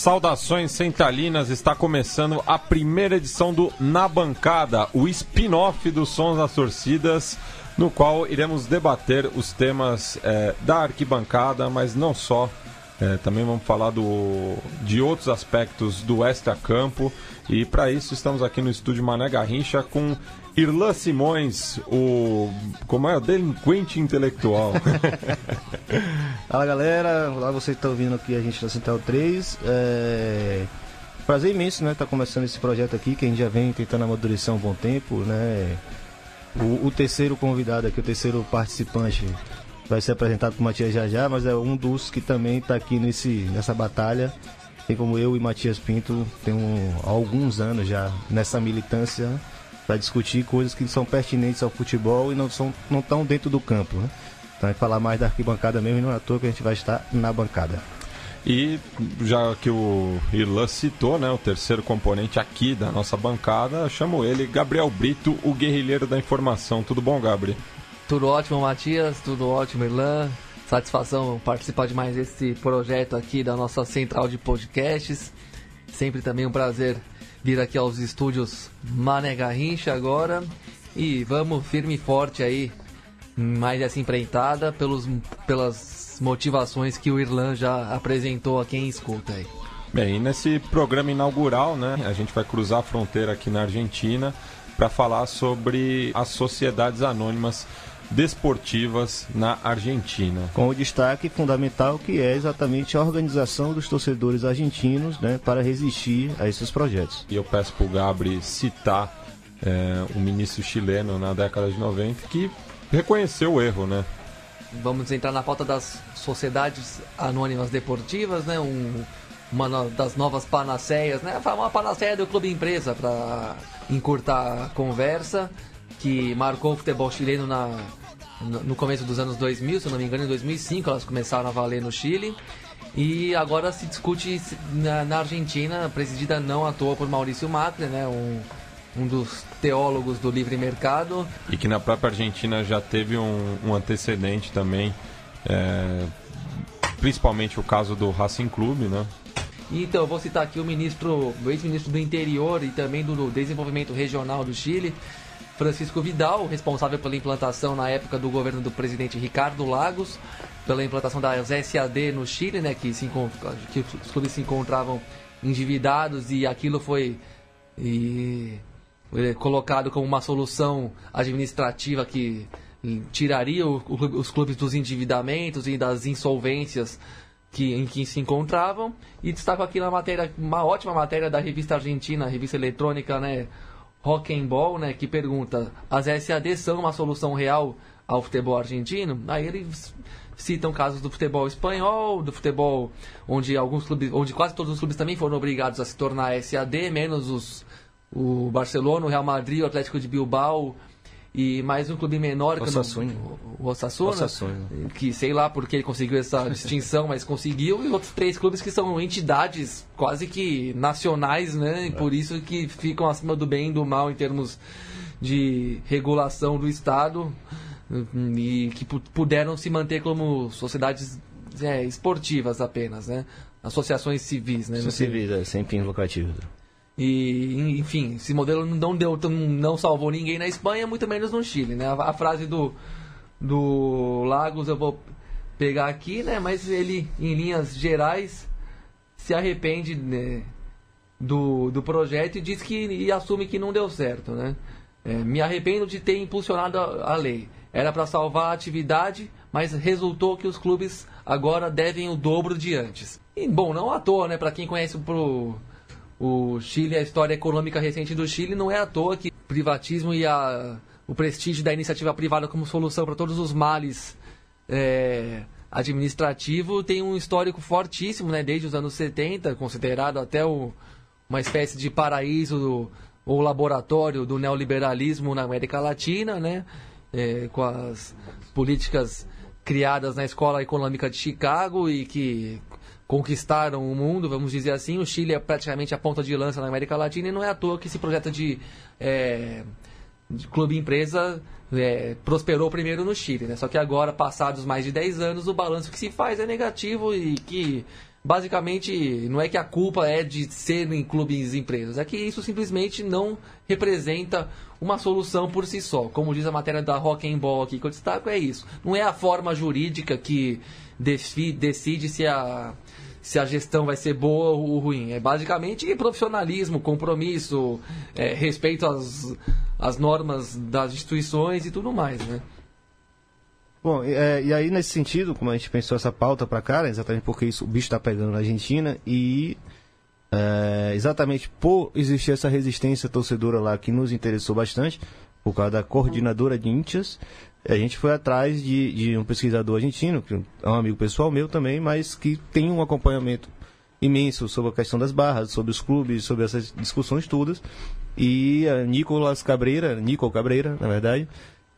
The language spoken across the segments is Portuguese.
Saudações centralinas, está começando a primeira edição do Na Bancada, o spin-off dos Sons das Torcidas, no qual iremos debater os temas é, da arquibancada, mas não só. É, também vamos falar do, de outros aspectos do extra-campo. E para isso estamos aqui no estúdio Mané Garrincha com Irlan Simões, o. Como é? Delinquente intelectual. Fala galera, lá vocês estão ouvindo aqui a gente da Central 3. É... Prazer imenso, né? Tá começando esse projeto aqui que a gente já vem tentando amadurecer um bom tempo, né? O, o terceiro convidado aqui, o terceiro participante, vai ser apresentado por Matias já já, mas é um dos que também está aqui nesse, nessa batalha. Tem como eu e Matias Pinto, tem um, alguns anos já nessa militância para discutir coisas que são pertinentes ao futebol e não são não estão dentro do campo. Né? Então, vai falar mais da arquibancada mesmo e não é à toa que a gente vai estar na bancada. E já que o Irlan citou, né, o terceiro componente aqui da nossa bancada, chamo ele Gabriel Brito, o guerrilheiro da informação. Tudo bom, Gabriel? Tudo ótimo, Matias. Tudo ótimo, Irlan. Satisfação participar de mais esse projeto aqui da nossa central de podcasts. Sempre também um prazer vir aqui aos estúdios Mané Garrincha agora. E vamos firme e forte aí, mais essa empreitada, pelos, pelas motivações que o Irlan já apresentou a quem escuta aí. Bem, nesse programa inaugural, né, a gente vai cruzar a fronteira aqui na Argentina para falar sobre as sociedades anônimas desportivas na Argentina. Com o destaque fundamental que é exatamente a organização dos torcedores argentinos né, para resistir a esses projetos. E eu peço para o Gabri citar é, um ministro chileno na década de 90 que reconheceu o erro, né? Vamos entrar na pauta das sociedades anônimas deportivas, né? Um, uma das novas panaceias, né? Uma panaceia do clube empresa para encurtar a conversa que marcou o futebol chileno na no começo dos anos 2000, se eu não me engano, em 2005 elas começaram a valer no Chile. E agora se discute na, na Argentina, presidida não à toa por Maurício Macri, né, um, um dos teólogos do livre mercado. E que na própria Argentina já teve um, um antecedente também, é, principalmente o caso do Racing Clube, né? Então, eu vou citar aqui o ministro, o ex-ministro do Interior e também do Desenvolvimento Regional do Chile, Francisco Vidal, responsável pela implantação na época do governo do presidente Ricardo Lagos, pela implantação das SAD no Chile, né, que, se, que os clubes se encontravam endividados e aquilo foi e, colocado como uma solução administrativa que tiraria o, os clubes dos endividamentos e das insolvências que, em que se encontravam. E destaco aqui na matéria, uma ótima matéria da revista argentina, revista eletrônica, né? Rock'n'Ball, né, que pergunta: as SAD são uma solução real ao futebol argentino? Aí eles citam casos do futebol espanhol, do futebol onde alguns clubes, onde quase todos os clubes também foram obrigados a se tornar SAD, menos os o Barcelona, o Real Madrid, o Atlético de Bilbao, e mais um clube menor que Osasuna. o Osasuna, Osasuna, que sei lá porque ele conseguiu essa distinção, mas conseguiu e outros três clubes que são entidades quase que nacionais, né? E por isso que ficam acima do bem e do mal em termos de regulação do Estado e que puderam se manter como sociedades é, esportivas apenas, né? Associações civis, né? Civis, é, sem fins lucrativos. E, enfim, esse modelo não deu, não salvou ninguém na Espanha, muito menos no Chile, né? A, a frase do, do Lagos eu vou pegar aqui, né? Mas ele, em linhas gerais, se arrepende né, do, do projeto e diz que e assume que não deu certo, né? É, me arrependo de ter impulsionado a, a lei. Era para salvar a atividade, mas resultou que os clubes agora devem o dobro de antes. E, bom, não à toa, né? Para quem conhece o pro, o Chile, a história econômica recente do Chile, não é à toa que o privatismo e a, o prestígio da iniciativa privada como solução para todos os males é, administrativo tem um histórico fortíssimo, né, desde os anos 70, considerado até o, uma espécie de paraíso ou laboratório do neoliberalismo na América Latina, né, é, com as políticas criadas na Escola Econômica de Chicago e que conquistaram o mundo, vamos dizer assim. O Chile é praticamente a ponta de lança na América Latina e não é à toa que esse projeto de, é, de clube empresa é, prosperou primeiro no Chile. Né? Só que agora, passados mais de 10 anos, o balanço que se faz é negativo e que basicamente não é que a culpa é de ser em clubes e empresas, é que isso simplesmente não representa uma solução por si só. Como diz a matéria da Rock and Ball aqui que eu destaco, é isso. Não é a forma jurídica que decide se a se a gestão vai ser boa ou ruim. É basicamente profissionalismo, compromisso, é, respeito às, às normas das instituições e tudo mais, né? Bom, é, e aí nesse sentido, como a gente pensou essa pauta para cá, né, exatamente porque isso, o bicho está pegando na Argentina e é, exatamente por existir essa resistência torcedora lá que nos interessou bastante, por causa da coordenadora de íntias, a gente foi atrás de, de um pesquisador argentino, que é um amigo pessoal meu também, mas que tem um acompanhamento imenso sobre a questão das barras, sobre os clubes, sobre essas discussões todas. E a Nicolas Cabreira, Nico Cabreira, na verdade,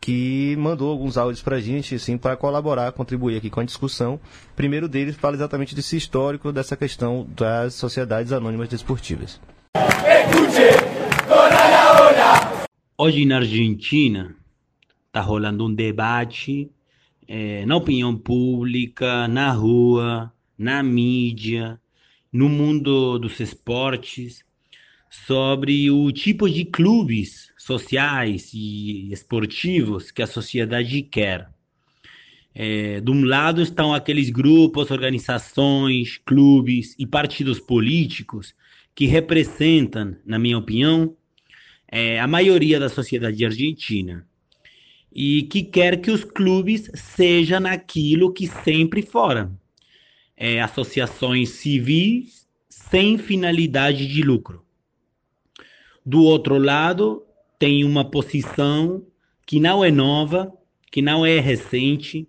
que mandou alguns áudios para a gente, assim, para colaborar, contribuir aqui com a discussão. O primeiro deles fala exatamente desse histórico dessa questão das sociedades anônimas desportivas. Hoje na Argentina está rolando um debate é, na opinião pública, na rua, na mídia, no mundo dos esportes, sobre o tipo de clubes sociais e esportivos que a sociedade quer. É, de um lado estão aqueles grupos, organizações, clubes e partidos políticos que representam, na minha opinião, é, a maioria da sociedade argentina e que quer que os clubes sejam aquilo que sempre foram: é, associações civis sem finalidade de lucro. Do outro lado, tem uma posição que não é nova, que não é recente,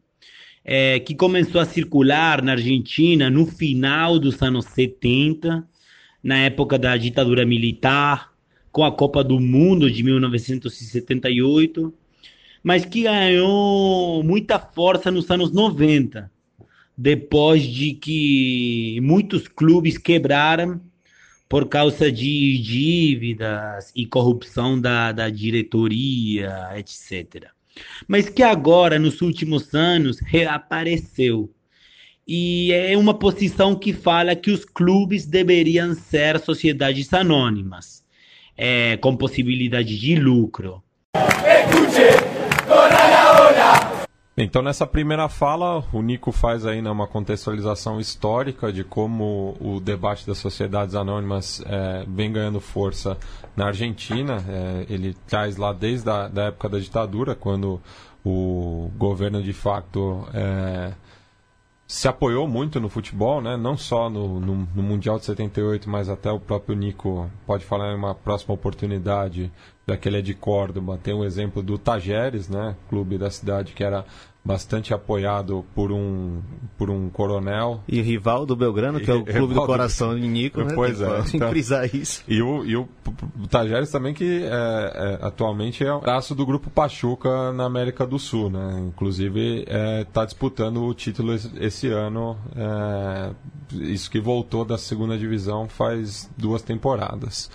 é, que começou a circular na Argentina no final dos anos 70, na época da ditadura militar, com a Copa do Mundo de 1978, mas que ganhou muita força nos anos 90, depois de que muitos clubes quebraram por causa de dívidas e corrupção da, da diretoria, etc. Mas que agora, nos últimos anos, reapareceu. E é uma posição que fala que os clubes deveriam ser sociedades anônimas, é, com possibilidade de lucro. Escute. Então, nessa primeira fala, o Nico faz aí né, uma contextualização histórica de como o debate das sociedades anônimas é, vem ganhando força na Argentina. É, ele traz lá desde a da época da ditadura, quando o governo de facto é, se apoiou muito no futebol, né? não só no, no, no, Mundial de 78, mas até o próprio Nico pode falar em uma próxima oportunidade, já que ele é de Córdoba. Tem um exemplo do Tajeres, né? clube da cidade que era bastante apoiado por um, por um coronel. E rival do Belgrano, que é o clube do coração de Nico, né? Pois é. Então, frisar isso. E o, e o, o Tajeres também, que é, é, atualmente é o braço do grupo Pachuca na América do Sul, né? Inclusive está é, disputando o título esse, esse ano. É, isso que voltou da segunda divisão faz duas temporadas.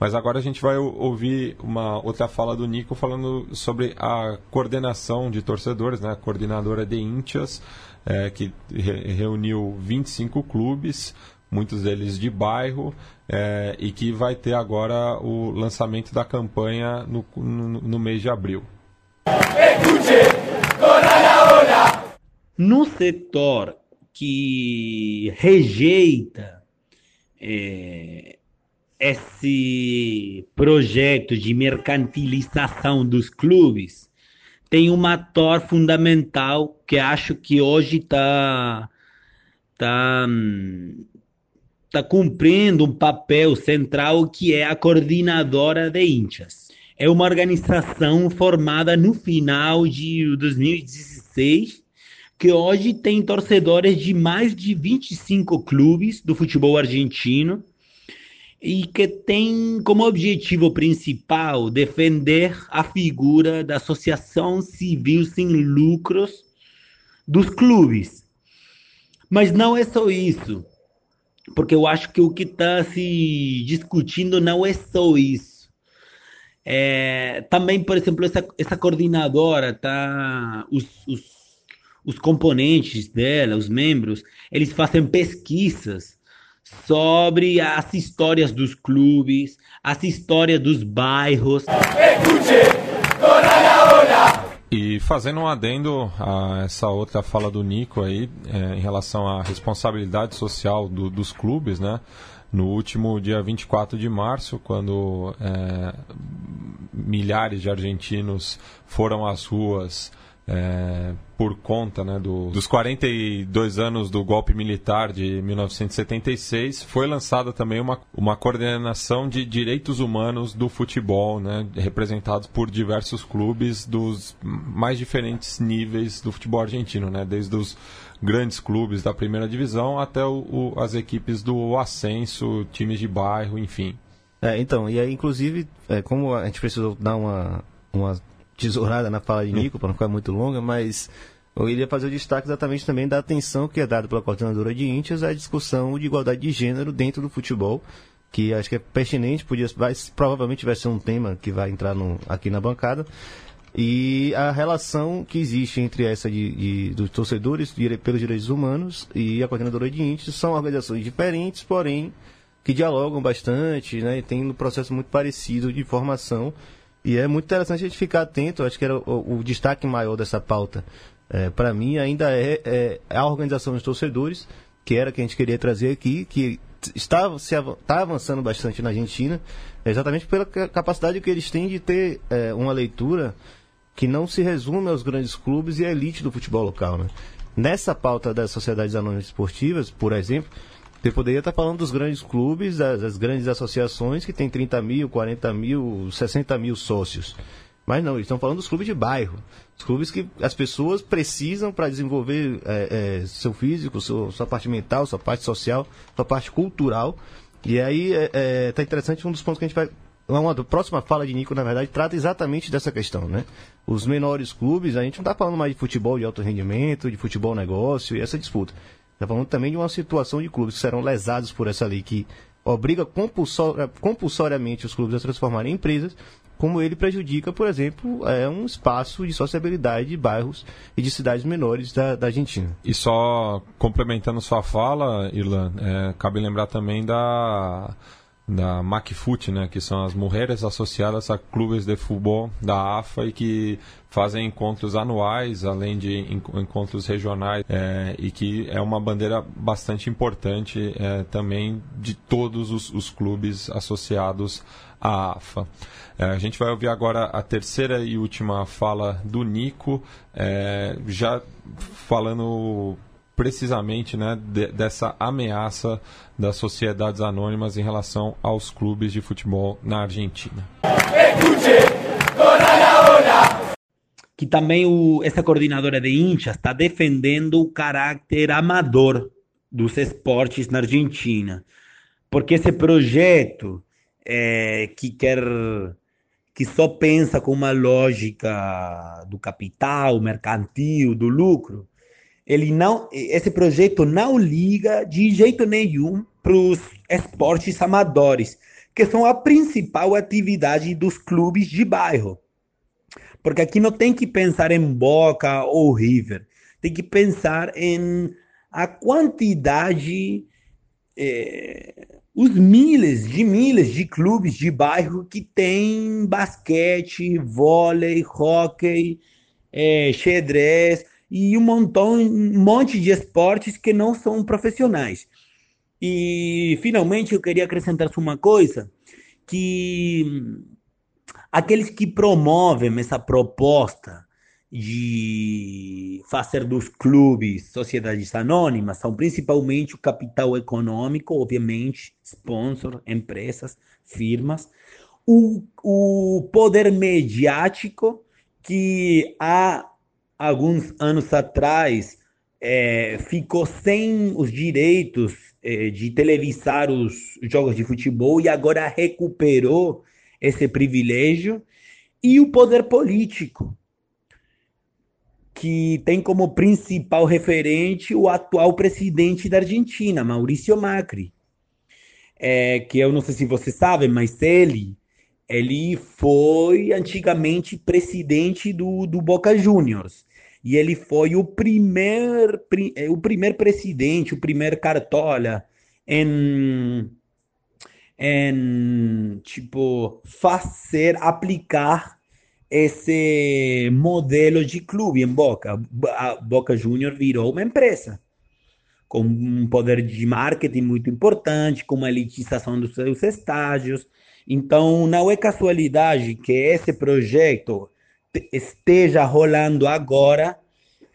Mas agora a gente vai ouvir uma outra fala do Nico falando sobre a coordenação de torcedores, né? a coordenadora de Íntias, é, que re reuniu 25 clubes, muitos deles de bairro, é, e que vai ter agora o lançamento da campanha no, no, no mês de abril. No setor que rejeita é, esse projeto de mercantilização dos clubes tem um ator fundamental que acho que hoje está tá, tá cumprindo um papel central que é a coordenadora de índias. É uma organização formada no final de 2016 que hoje tem torcedores de mais de 25 clubes do futebol argentino e que tem como objetivo principal defender a figura da associação civil sem lucros dos clubes. Mas não é só isso, porque eu acho que o que está se discutindo não é só isso. É, também, por exemplo, essa, essa coordenadora, tá, os, os, os componentes dela, os membros, eles fazem pesquisas sobre as histórias dos clubes, as histórias dos bairros. E fazendo um adendo a essa outra fala do Nico aí, é, em relação à responsabilidade social do, dos clubes, né? No último dia 24 de março, quando é, milhares de argentinos foram às ruas é, por conta né, do, dos 42 anos do golpe militar de 1976, foi lançada também uma, uma coordenação de direitos humanos do futebol, né, representados por diversos clubes dos mais diferentes níveis do futebol argentino, né, desde os grandes clubes da primeira divisão até o, o, as equipes do ascenso, times de bairro, enfim. É, então, e aí, inclusive, é, como a gente precisou dar uma, uma tesourada na fala de Nico, para não ficar muito longa, mas eu iria fazer o destaque exatamente também da atenção que é dada pela coordenadora de Índias à discussão de igualdade de gênero dentro do futebol, que acho que é pertinente, podia, vai, provavelmente vai ser um tema que vai entrar no, aqui na bancada. E a relação que existe entre essa de, de dos torcedores pelos direitos humanos e a coordenadora de Índias são organizações diferentes, porém que dialogam bastante, né, e tem um processo muito parecido de formação e é muito interessante a gente ficar atento, acho que era o, o destaque maior dessa pauta. É, para mim, ainda é, é, a organização dos torcedores, que era que a gente queria trazer aqui, que está, se, está avançando bastante na Argentina, exatamente pela capacidade que eles têm de ter é, uma leitura que não se resume aos grandes clubes e à elite do futebol local. Né? Nessa pauta das sociedades anônimas esportivas, por exemplo, você poderia estar falando dos grandes clubes, das, das, grandes associações que tem 30 mil, 40 mil, 60 mil sócios. Mas não, eles estão falando dos clubes de bairro. Os clubes que as pessoas precisam para desenvolver é, é, seu físico, seu, sua parte mental, sua parte social, sua parte cultural. E aí está é, é tá interessante um dos pontos que a gente vai. Uma próxima fala de Nico, na verdade, trata exatamente dessa questão, né? Os menores clubes, a gente não está falando mais de futebol de alto rendimento, de futebol negócio e essa disputa. Está falando também de uma situação de clubes que serão lesados por essa lei que obriga compulsor, compulsoriamente os clubes a transformarem em empresas, como ele prejudica, por exemplo, é um espaço de sociabilidade de bairros e de cidades menores da, da Argentina. E só complementando sua fala, Irlan, é, cabe lembrar também da da MacFoot, né, que são as mulheres associadas a clubes de futebol da AFA e que fazem encontros anuais, além de encontros regionais, é, e que é uma bandeira bastante importante é, também de todos os, os, clubes associados à AFA. É, a gente vai ouvir agora a terceira e última fala do Nico, já falando precisamente né, de, dessa ameaça das sociedades anônimas em relação aos clubes de futebol na Argentina. Que também o, essa coordenadora de hinchas está defendendo o caráter amador dos esportes na Argentina. Porque esse projeto é, que quer que só pensa com uma lógica do capital, mercantil, do lucro, ele não, esse projeto não liga de jeito nenhum para os esportes amadores, que são a principal atividade dos clubes de bairro. Porque aqui não tem que pensar em Boca ou River, tem que pensar em a quantidade, é, os milhares de milhares de clubes de bairro que tem basquete, vôlei, hóquei, é, xadrez, e um, montão, um monte de esportes que não são profissionais. E, finalmente, eu queria acrescentar uma coisa, que aqueles que promovem essa proposta de fazer dos clubes sociedades anônimas são principalmente o capital econômico, obviamente, sponsor, empresas, firmas, o, o poder mediático que há alguns anos atrás, é, ficou sem os direitos é, de televisar os jogos de futebol e agora recuperou esse privilégio, e o poder político, que tem como principal referente o atual presidente da Argentina, Maurício Macri. É, que eu não sei se você sabe, mas ele ele foi antigamente presidente do, do Boca Juniors. E ele foi o primeiro, o primeiro presidente, o primeiro cartola em, em tipo, fazer, aplicar esse modelo de clube em Boca. A Boca Junior virou uma empresa com um poder de marketing muito importante, com uma elitização dos seus estágios. Então, não é casualidade que esse projeto esteja rolando agora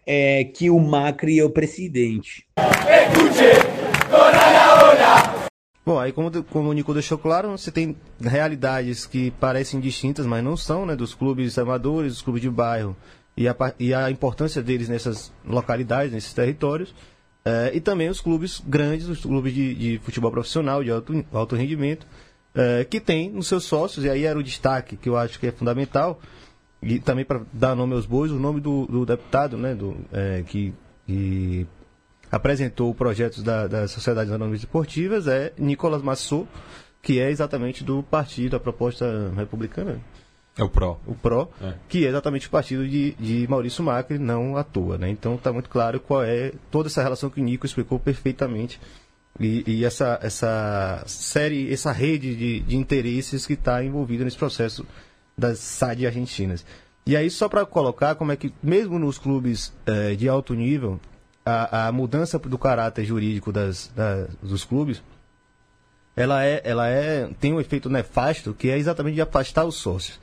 é, que o Macri é o presidente. Bom, aí como, como o Nico deixou claro, você tem realidades que parecem distintas, mas não são, né? Dos clubes amadores, dos clubes de bairro e a, e a importância deles nessas localidades, nesses territórios. É, e também os clubes grandes, os clubes de, de futebol profissional, de alto, alto rendimento, é, que tem nos seus sócios, e aí era o destaque que eu acho que é fundamental, e também para dar nome aos bois, o nome do, do deputado né, do, é, que, que apresentou o projeto da, das Sociedades Anônimas Esportivas é Nicolas Massot, que é exatamente do partido, a proposta republicana. É o PRO. O PRO, é. que é exatamente o partido de, de Maurício Macri, não à toa. Né? Então está muito claro qual é toda essa relação que o Nico explicou perfeitamente. E, e essa, essa série, essa rede de, de interesses que está envolvida nesse processo das SAD argentinas. E aí, só para colocar como é que, mesmo nos clubes eh, de alto nível, a, a mudança do caráter jurídico das, das, dos clubes ela é, ela é, tem um efeito nefasto que é exatamente de afastar os sócios.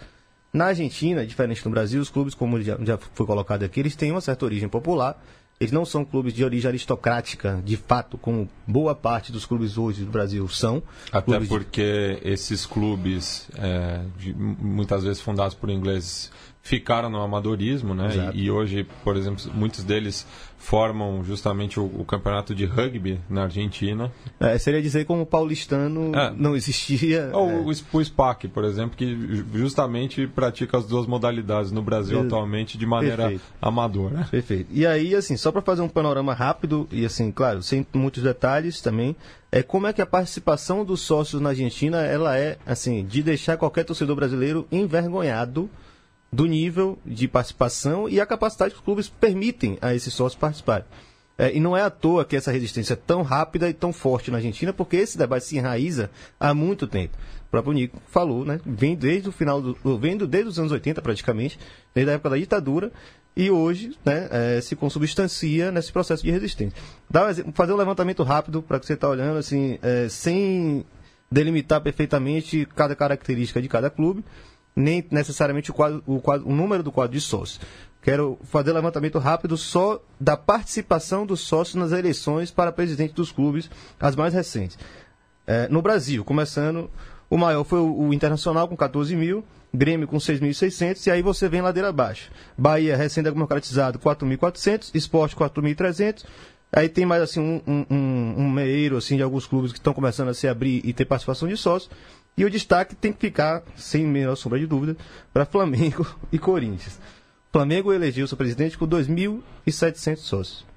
Na Argentina, diferente do Brasil, os clubes, como já, já foi colocado aqui, eles têm uma certa origem popular. Eles não são clubes de origem aristocrática, de fato, como boa parte dos clubes hoje do Brasil são. Até porque de... esses clubes, é, de, muitas vezes fundados por ingleses, ficaram no amadorismo, né? E, e, hoje, por exemplo, muitos deles formam justamente o, o campeonato de rugby na Argentina. É, seria dizer como o paulistano é. não existia. Ou é. o SPAC, por exemplo, que justamente pratica as duas modalidades no Brasil atualmente de maneira Perfeito. amadora. Perfeito. E aí, assim, só para fazer um panorama rápido e assim, claro, sem muitos detalhes também, é como é que a participação dos sócios na Argentina ela é assim de deixar qualquer torcedor brasileiro envergonhado do nível de participação e a capacidade que os clubes permitem a esses sócios participarem. É, e não é à toa que essa resistência é tão rápida e tão forte na Argentina, porque esse debate se enraiza há muito tempo. O próprio Nico falou, né? Vem desde o final do. vendo desde os anos 80 praticamente, desde a época da ditadura, e hoje né, é, se consubstancia nesse processo de resistência. Dá um, fazer um levantamento rápido para que você está olhando, assim, é, sem delimitar perfeitamente cada característica de cada clube nem necessariamente o, quadro, o, quadro, o número do quadro de sócios. Quero fazer levantamento rápido só da participação dos sócios nas eleições para presidente dos clubes, as mais recentes. É, no Brasil, começando, o maior foi o, o Internacional com 14 mil, Grêmio com 6.600 e aí você vem ladeira abaixo. Bahia, recém-democratizado, 4.400, Esporte 4.300, Aí tem mais assim um, um, um, um assim, de alguns clubes que estão começando a se abrir e ter participação de sócios. E o destaque tem que ficar, sem menor sombra de dúvida, para Flamengo e Corinthians. Flamengo elegeu seu presidente com 2.700 sócios.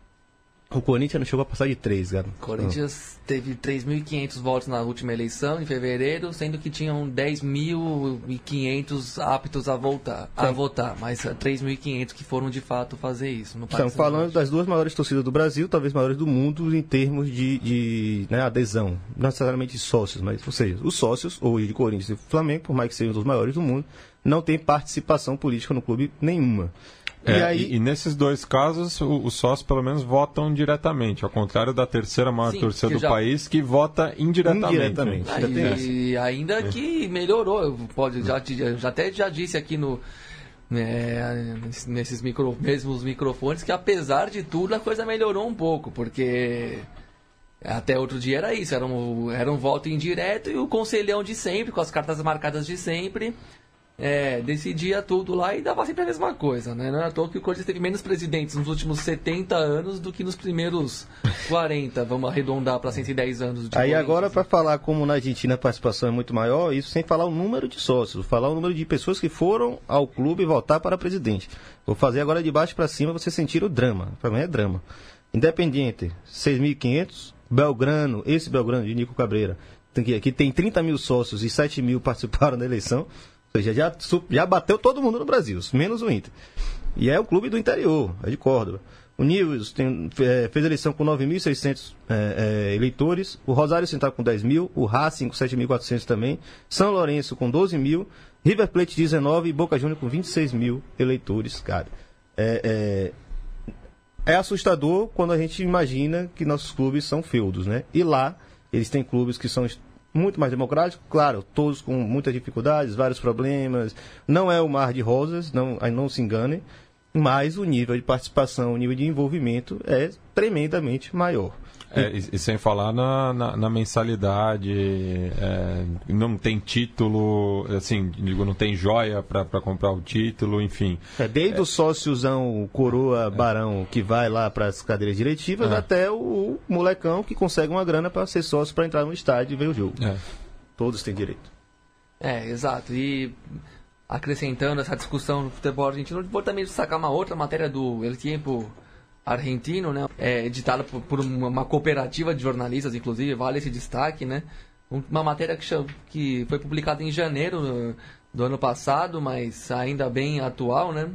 O Corinthians não chegou a passar de 3, cara. O Corinthians teve 3.500 votos na última eleição, em fevereiro, sendo que tinham 10.500 aptos a voltar, a votar, mas 3.500 que foram de fato fazer isso. Estamos falando das duas maiores torcidas do Brasil, talvez maiores do mundo em termos de, de né, adesão, não necessariamente sócios, mas, ou seja, os sócios, hoje de Corinthians e Flamengo, por mais que sejam os maiores do mundo, não têm participação política no clube nenhuma. É, e, aí... e, e, nesses dois casos, os sócios pelo menos votam diretamente, ao contrário da terceira maior Sim, torcida do já... país, que vota indiretamente. indiretamente. Ah, e, e, ainda que melhorou, pode, já, já até já disse aqui no, né, nesses micro, mesmos microfones que apesar de tudo a coisa melhorou um pouco, porque até outro dia era isso, era um, era um voto indireto e o conselhão de sempre, com as cartas marcadas de sempre é, decidia tudo lá e dava sempre a mesma coisa, né? Não é à toa que o Corinthians teve menos presidentes nos últimos 70 anos do que nos primeiros 40, vamos arredondar para 110 anos. Aí agora, para falar como na Argentina a participação é muito maior, isso sem falar o número de sócios, falar o número de pessoas que foram ao clube votar para presidente. Vou fazer agora de baixo para cima você sentir o drama. Para mim é drama. Independiente, 6.500. Belgrano, esse Belgrano de Nico Cabreira, que tem 30 mil sócios e 7 mil participaram da eleição seja, já, já bateu todo mundo no Brasil, menos o Inter. E é o clube do interior, é de Córdoba. O tem, é, fez eleição com 9.600 é, é, eleitores, o Rosário Central com 10 mil, o Racing com 7.400 também, São Lourenço com 12 mil, River Plate 19 e Boca Juniors com 26 mil eleitores, cara. É, é, é, assustador quando a gente imagina que nossos clubes são feudos, né? E lá, eles têm clubes que são muito mais democráticos, claro, todos com muitas dificuldades, vários problemas. Não é o mar de rosas, não, não se enganem mas o nível de participação, o nível de envolvimento é tremendamente maior. É, e, e, sem falar na, na, na mensalidade, é, não tem título, assim, digo, não tem joia para comprar o título, enfim. É, desde é. o sóciozão, coroa, barão, que vai lá para as cadeiras diretivas, é. até o, o, molecão que consegue uma grana para ser sócio para entrar no estádio e ver o jogo. É. Todos têm direito. É, exato. E acrescentando essa discussão no futebol argentino, vou também destacar uma outra matéria do El Tiempo argentino, né? É editada por, por uma cooperativa de jornalistas, inclusive, vale esse destaque, né? Uma matéria que, que foi publicada em janeiro do ano passado, mas ainda bem atual, né?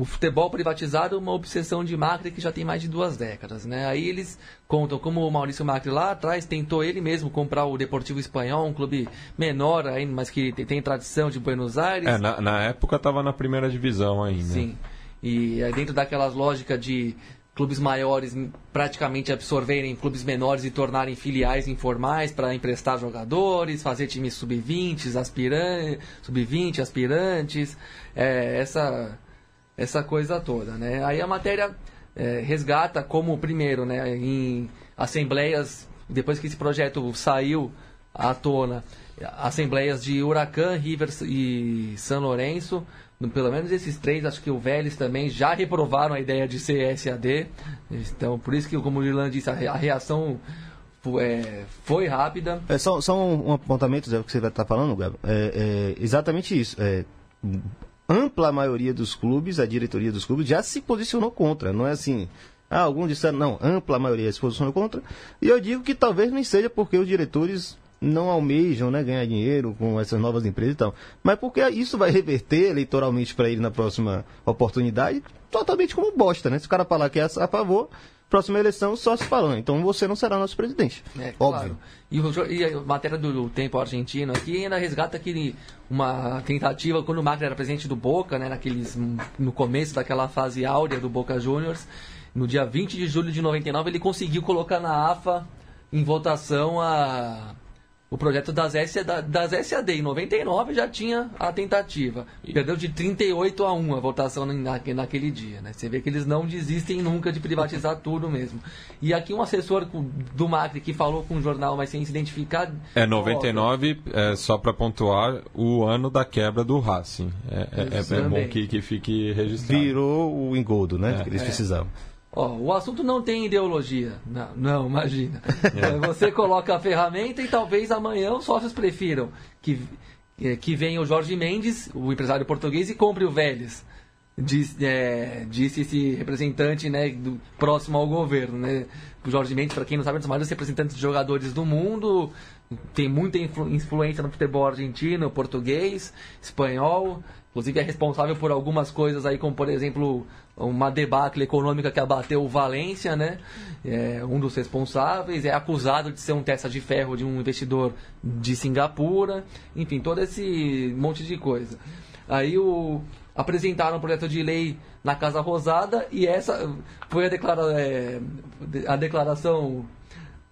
o futebol privatizado é uma obsessão de Macri que já tem mais de duas décadas, né? Aí eles contam como o Maurício Macri lá atrás tentou ele mesmo comprar o Deportivo Espanhol, um clube menor ainda, mas que tem, tradição de Buenos Aires. É, na, na época estava na primeira divisão ainda. Sim. E é dentro daquelas lógicas de clubes maiores praticamente absorverem clubes menores e tornarem filiais informais para emprestar jogadores, fazer times sub-20, aspirantes, sub-20, aspirantes, é, essa essa coisa toda, né? Aí a matéria é, resgata como, primeiro, né, em assembleias, depois que esse projeto saiu à tona, assembleias de Huracan, River e São Lourenço, pelo menos esses três, acho que o Vélez também já reprovaram a ideia de ser SAD. Então, por isso que, como o Irlan disse, a reação é, foi rápida. É, só, só um, apontamento, Zé, que você estar falando, Gabo. É, é exatamente isso. É, ampla maioria dos clubes, a diretoria dos clubes, já se posicionou contra. Não é assim. Ah, alguns disseram, não, ampla maioria se posicionou contra. E eu digo que talvez nem seja porque os diretores não almejam né, ganhar dinheiro com essas novas empresas e tal. Mas porque isso vai reverter eleitoralmente para ele na próxima oportunidade, totalmente como bosta, né? Se o cara falar que é a favor, próxima eleição só se falando. Então você não será nosso presidente. É, Óbvio. Claro. E, a matéria do, tempo argentino aqui ainda resgata aquele, uma tentativa, quando o Macri era presidente do Boca, né, naqueles, no começo daquela fase áurea do Boca Juniors, no dia 20 de julho de 99, ele conseguiu colocar na AFA em votação a o projeto das, SAD, das SAD em 99 já tinha a tentativa. Perdeu de 38 a 1 a votação na, naquele dia. Né? Você vê que eles não desistem nunca de privatizar tudo mesmo. E aqui um assessor do Macri que falou com o jornal, mas sem se identificar. É 99, é, só para pontuar, o ano da quebra do Racing. É, é, é bom que, que fique registrado. Virou o engodo, né? É. Que eles precisavam. Ó, o assunto não tem ideologia. Não, não imagina. É. Você coloca a ferramenta e talvez amanhã os sócios prefiram que, é, que venha o Jorge Mendes, o empresário português, e compre o Vélez. Diz, é, disse esse representante né, do, próximo ao governo. Né? O Jorge Mendes, para quem não sabe, é um dos maiores representantes de jogadores do mundo, tem muita influ, influência no futebol argentino, português, espanhol. Inclusive é responsável por algumas coisas aí, como por exemplo uma debacle econômica que abateu o Valência, né? É um dos responsáveis, é acusado de ser um testa de ferro de um investidor de Singapura, enfim, todo esse monte de coisa. Aí o apresentaram um projeto de lei na Casa Rosada e essa foi a, declara, é, a declaração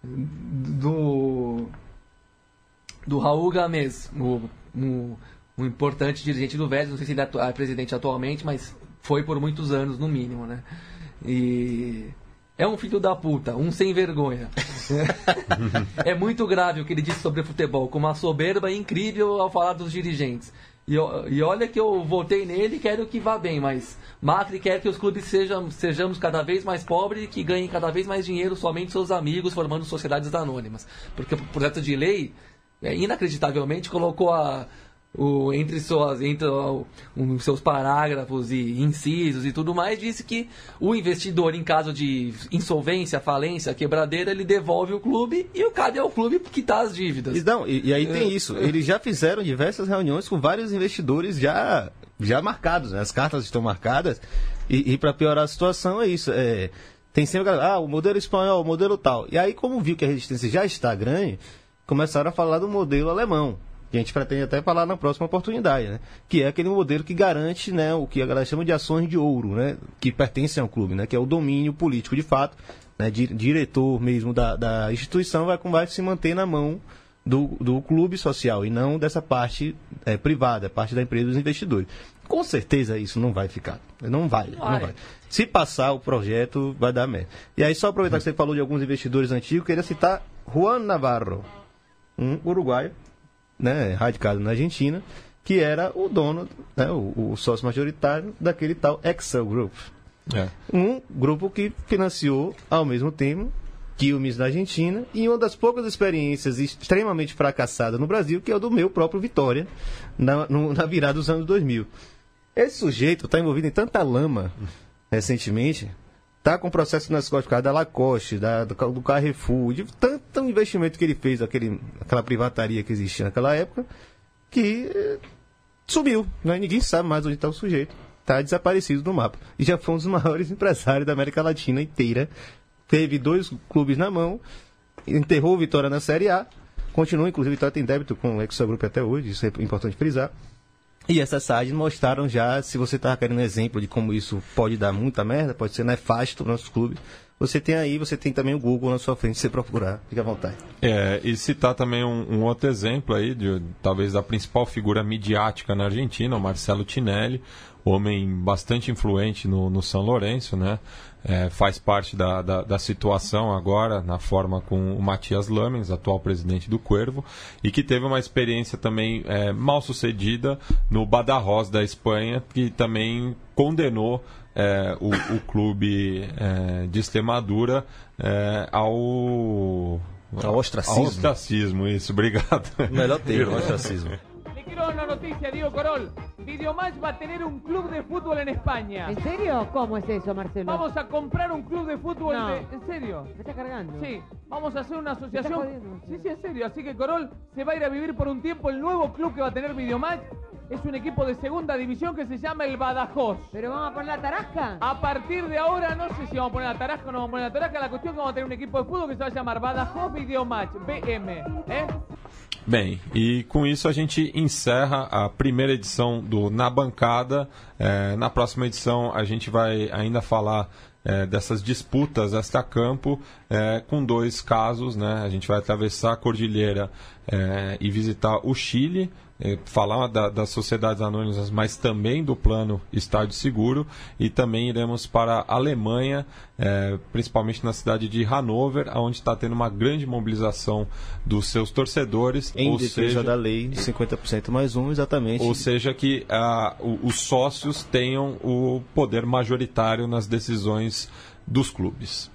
do do Raul Games, o, o um importante dirigente do Vélez, não sei se ele é presidente atualmente, mas foi por muitos anos, no mínimo, né? E é um filho da puta, um sem vergonha. é muito grave o que ele disse sobre futebol, com uma soberba incrível ao falar dos dirigentes. E, e, olha que eu votei nele e quero que vá bem, mas Macri quer que os clubes sejam, sejamos cada vez mais pobres e que ganhem cada vez mais dinheiro somente seus amigos, formando sociedades anônimas. Porque o projeto de lei, é, inacreditavelmente, colocou a, o, entre, suas, entre o, os seus parágrafos e incisos e tudo mais, disse que o investidor, em caso de insolvência, falência, quebradeira, ele devolve o clube e o cabe ao clube quitar as dívidas. E, não, e, e aí tem isso. Eles já fizeram diversas reuniões com vários investidores já, já marcados. Né? As cartas estão marcadas. E, e para piorar a situação é isso. É, tem sempre ah, o modelo espanhol, o modelo tal. E aí, como viu que a resistência já está grande, começaram a falar do modelo alemão que a gente pretende até falar na próxima oportunidade, né? Que é aquele modelo que garante, né, o que a galera chama de ações de ouro, né? Que pertencem ao clube, né? Que é o domínio político de fato, né? diretor mesmo da, da instituição vai, vai se manter na mão do, do clube social e não dessa parte é, privada, parte da empresa dos investidores. Com certeza isso não vai ficar. Não vai, não vai. Não vai. Se passar o projeto, vai dar merda. E aí, só aproveitar que você falou de alguns investidores antigos, queria citar Juan Navarro, um uruguaio né, radicado na Argentina, que era o dono, né, o, o sócio majoritário daquele tal Excel Group. É. Um grupo que financiou ao mesmo tempo Quilmes na Argentina e uma das poucas experiências extremamente fracassadas no Brasil, que é o do meu próprio Vitória, na, no, na virada dos anos 2000. Esse sujeito está envolvido em tanta lama recentemente, está com processo nas costas da Lacoste, da, do, do Carrefour, de tanto investimento que ele fez, aquele, aquela privataria que existia naquela época, que eh, sumiu. Né? Ninguém sabe mais onde está o sujeito. Está desaparecido do mapa. E já foi um dos maiores empresários da América Latina inteira. Teve dois clubes na mão, enterrou Vitória na Série A, continua, inclusive, Vitória tem débito com o Extra Group até hoje, isso é importante frisar. E essas sites mostraram já, se você estava querendo exemplo de como isso pode dar muita merda, pode ser nefasto para o nosso clube, você tem aí, você tem também o Google na sua frente, você procurar, fica à vontade. É, e citar também um, um outro exemplo aí, de, talvez da principal figura midiática na Argentina, o Marcelo Tinelli, homem bastante influente no, no São Lourenço, né? É, faz parte da, da, da, situação agora, na forma com o Matias Lamens, atual presidente do Cuervo, e que teve uma experiência também é, mal sucedida no Badajoz da Espanha, que também condenou é, o, o, clube é, de Extremadura é, ao ao ostracismo. Ao ostracismo, isso, obrigado. Melhor termo, ostracismo. Dar una noticia, Diego Corol. Videomatch va a tener un club de fútbol en España. ¿En serio? ¿Cómo es eso, Marcelo? Vamos a comprar un club de fútbol. ¿En serio? ¿Me está cargando? Sí. Vamos a hacer una asociación. Sí, sí, en serio. Así que Corol se va a ir a vivir por un tiempo el nuevo club que va a tener Videomatch. Es un equipo de segunda división que se llama el Badajoz. ¿Pero vamos a poner la tarasca? A partir de ahora, no sé si vamos a poner la tarasca o no vamos a poner la tarasca. La cuestión es que vamos a tener un equipo de fútbol que se va a llamar Badajoz Videomatch, BM. ¿eh? Bem, e com isso a gente encerra a primeira edição do Na Bancada. É, na próxima edição a gente vai ainda falar é, dessas disputas extra-campo é, com dois casos. Né? A gente vai atravessar a cordilheira é, e visitar o Chile é, falar da, das sociedades anônimas, mas também do plano Estádio Seguro. E também iremos para a Alemanha, é, principalmente na cidade de Hanover, onde está tendo uma grande mobilização dos seus torcedores. Em defesa seja, da lei de 50% mais um, exatamente. Ou seja, que a, o, os sócios tenham o poder majoritário nas decisões dos clubes.